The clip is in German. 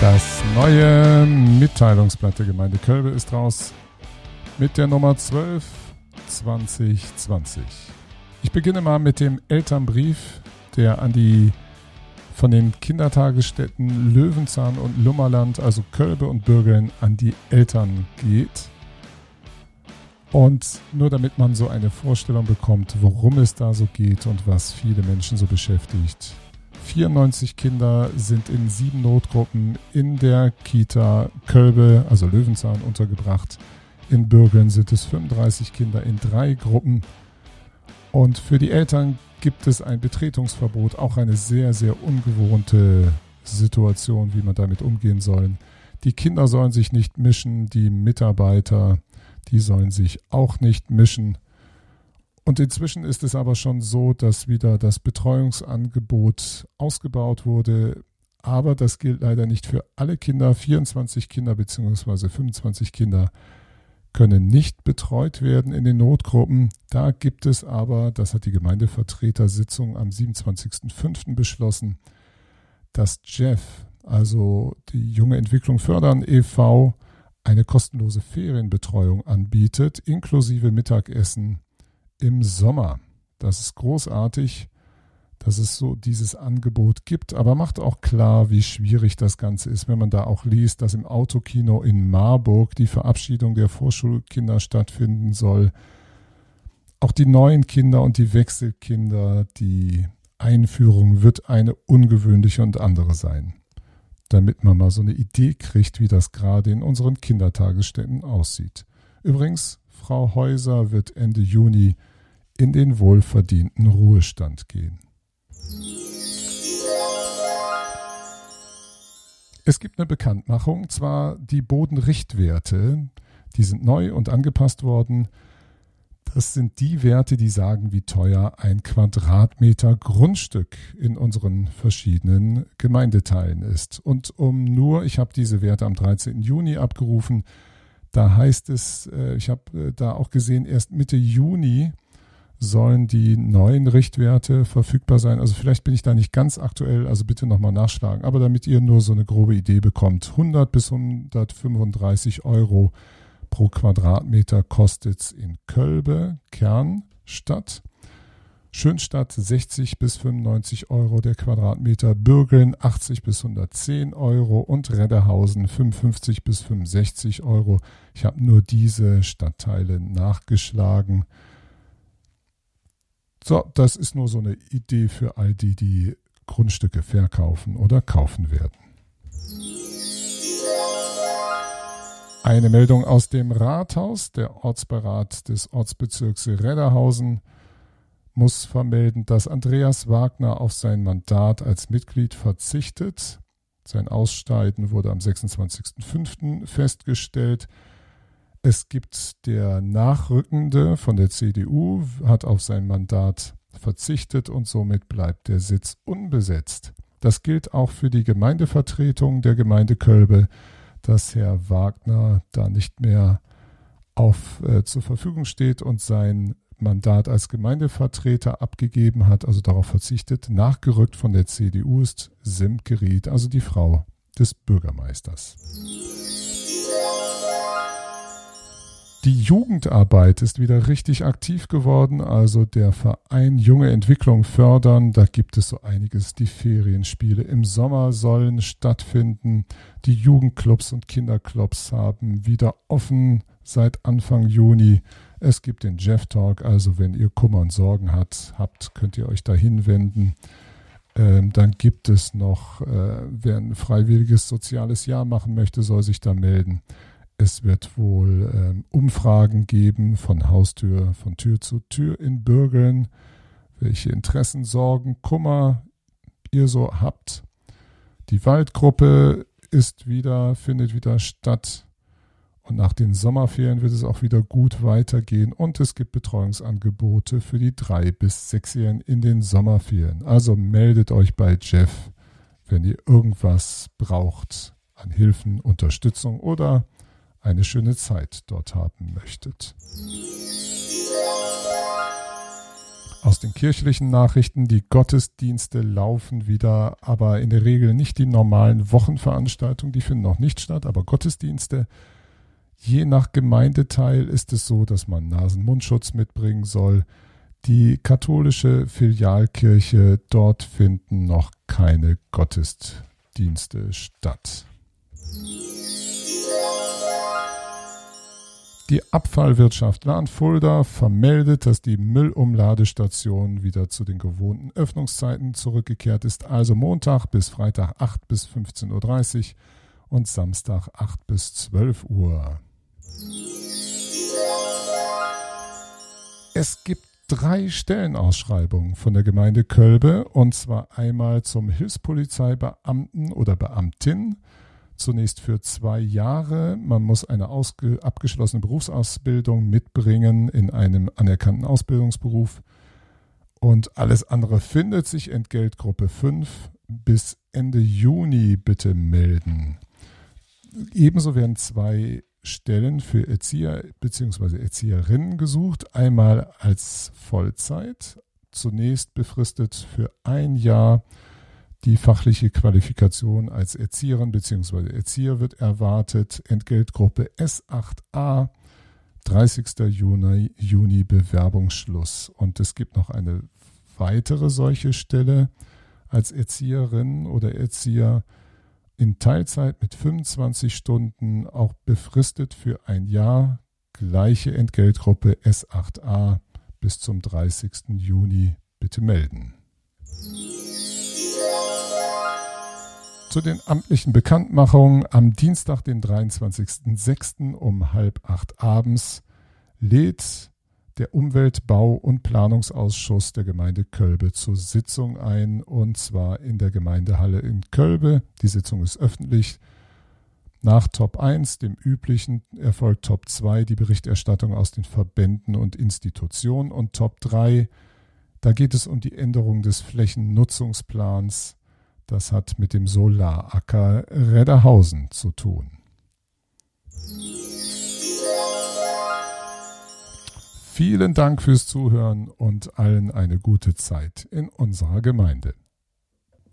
Das neue Mitteilungsblatt der Gemeinde Kölbe ist raus mit der Nummer 12 2020. Ich beginne mal mit dem Elternbrief, der an die von den Kindertagesstätten Löwenzahn und Lummerland, also Kölbe und Bürgeln, an die Eltern geht. Und nur damit man so eine Vorstellung bekommt, worum es da so geht und was viele Menschen so beschäftigt. 94 Kinder sind in sieben Notgruppen in der Kita Kölbe, also Löwenzahn, untergebracht. In Bürgeln sind es 35 Kinder in drei Gruppen. Und für die Eltern gibt es ein Betretungsverbot, auch eine sehr, sehr ungewohnte Situation, wie man damit umgehen soll. Die Kinder sollen sich nicht mischen, die Mitarbeiter, die sollen sich auch nicht mischen. Und inzwischen ist es aber schon so, dass wieder das Betreuungsangebot ausgebaut wurde. Aber das gilt leider nicht für alle Kinder. 24 Kinder bzw. 25 Kinder können nicht betreut werden in den Notgruppen. Da gibt es aber, das hat die Gemeindevertretersitzung am 27.05. beschlossen, dass Jeff, also die junge Entwicklung fördern e.V., eine kostenlose Ferienbetreuung anbietet, inklusive Mittagessen im Sommer. Das ist großartig, dass es so dieses Angebot gibt, aber macht auch klar, wie schwierig das Ganze ist, wenn man da auch liest, dass im Autokino in Marburg die Verabschiedung der Vorschulkinder stattfinden soll. Auch die neuen Kinder und die Wechselkinder, die Einführung wird eine ungewöhnliche und andere sein, damit man mal so eine Idee kriegt, wie das gerade in unseren Kindertagesstätten aussieht. Übrigens, Frau Häuser wird Ende Juni in den wohlverdienten Ruhestand gehen. Es gibt eine Bekanntmachung, zwar die Bodenrichtwerte, die sind neu und angepasst worden. Das sind die Werte, die sagen, wie teuer ein Quadratmeter Grundstück in unseren verschiedenen Gemeindeteilen ist. Und um nur, ich habe diese Werte am 13. Juni abgerufen, da heißt es, äh, ich habe äh, da auch gesehen, erst Mitte Juni sollen die neuen Richtwerte verfügbar sein. Also vielleicht bin ich da nicht ganz aktuell, also bitte nochmal nachschlagen. Aber damit ihr nur so eine grobe Idee bekommt, 100 bis 135 Euro pro Quadratmeter kostet es in Kölbe, Kernstadt. Schönstadt 60 bis 95 Euro der Quadratmeter, Bürgeln 80 bis 110 Euro und Redderhausen 55 bis 65 Euro. Ich habe nur diese Stadtteile nachgeschlagen. So, das ist nur so eine Idee für all die, die Grundstücke verkaufen oder kaufen werden. Eine Meldung aus dem Rathaus. Der Ortsbeirat des Ortsbezirks Redderhausen muss vermelden, dass Andreas Wagner auf sein Mandat als Mitglied verzichtet. Sein Ausscheiden wurde am 26.05. festgestellt. Es gibt der Nachrückende von der CDU, hat auf sein Mandat verzichtet und somit bleibt der Sitz unbesetzt. Das gilt auch für die Gemeindevertretung der Gemeinde Kölbe, dass Herr Wagner da nicht mehr auf, äh, zur Verfügung steht und sein Mandat als Gemeindevertreter abgegeben hat, also darauf verzichtet. Nachgerückt von der CDU ist Simke Ried, also die Frau des Bürgermeisters. Die Jugendarbeit ist wieder richtig aktiv geworden, also der Verein Junge Entwicklung fördern. Da gibt es so einiges. Die Ferienspiele im Sommer sollen stattfinden. Die Jugendclubs und Kinderclubs haben wieder offen seit Anfang Juni. Es gibt den Jeff Talk, also wenn ihr Kummer und Sorgen hat, habt, könnt ihr euch da hinwenden. Ähm, dann gibt es noch, äh, wer ein freiwilliges soziales Jahr machen möchte, soll sich da melden. Es wird wohl ähm, Umfragen geben von Haustür, von Tür zu Tür in Bürgeln, welche Interessen, Sorgen, Kummer ihr so habt. Die Waldgruppe ist wieder, findet wieder statt. Und nach den Sommerferien wird es auch wieder gut weitergehen. Und es gibt Betreuungsangebote für die drei bis sechsjährigen in den Sommerferien. Also meldet euch bei Jeff, wenn ihr irgendwas braucht an Hilfen, Unterstützung oder eine schöne Zeit dort haben möchtet. Aus den kirchlichen Nachrichten, die Gottesdienste laufen wieder, aber in der Regel nicht die normalen Wochenveranstaltungen, die finden noch nicht statt, aber Gottesdienste. Je nach Gemeindeteil ist es so, dass man Nasen-Mundschutz mitbringen soll. Die katholische Filialkirche, dort finden noch keine Gottesdienste statt. Die Abfallwirtschaft Lahnfulda vermeldet, dass die Müllumladestation wieder zu den gewohnten Öffnungszeiten zurückgekehrt ist, also Montag bis Freitag 8 bis 15.30 Uhr und Samstag 8 bis 12 Uhr. Es gibt drei Stellenausschreibungen von der Gemeinde Kölbe und zwar einmal zum Hilfspolizeibeamten oder Beamtin zunächst für zwei Jahre. Man muss eine abgeschlossene Berufsausbildung mitbringen in einem anerkannten Ausbildungsberuf. Und alles andere findet sich Entgeltgruppe 5 bis Ende Juni bitte melden. Ebenso werden zwei Stellen für Erzieher bzw. Erzieherinnen gesucht. Einmal als Vollzeit, zunächst befristet für ein Jahr die fachliche Qualifikation als Erzieherin bzw. Erzieher wird erwartet. Entgeltgruppe S8a, 30. Juni, Juni Bewerbungsschluss. Und es gibt noch eine weitere solche Stelle als Erzieherin oder Erzieher in Teilzeit mit 25 Stunden, auch befristet für ein Jahr. Gleiche Entgeltgruppe S8a bis zum 30. Juni bitte melden. Zu den amtlichen Bekanntmachungen am Dienstag, den 23.06. um halb acht abends lädt der Umwelt-, Bau- und Planungsausschuss der Gemeinde Kölbe zur Sitzung ein und zwar in der Gemeindehalle in Kölbe. Die Sitzung ist öffentlich. Nach Top 1, dem üblichen, erfolgt Top 2 die Berichterstattung aus den Verbänden und Institutionen und Top 3, da geht es um die Änderung des Flächennutzungsplans das hat mit dem Solaracker Redderhausen zu tun. Vielen Dank fürs Zuhören und allen eine gute Zeit in unserer Gemeinde.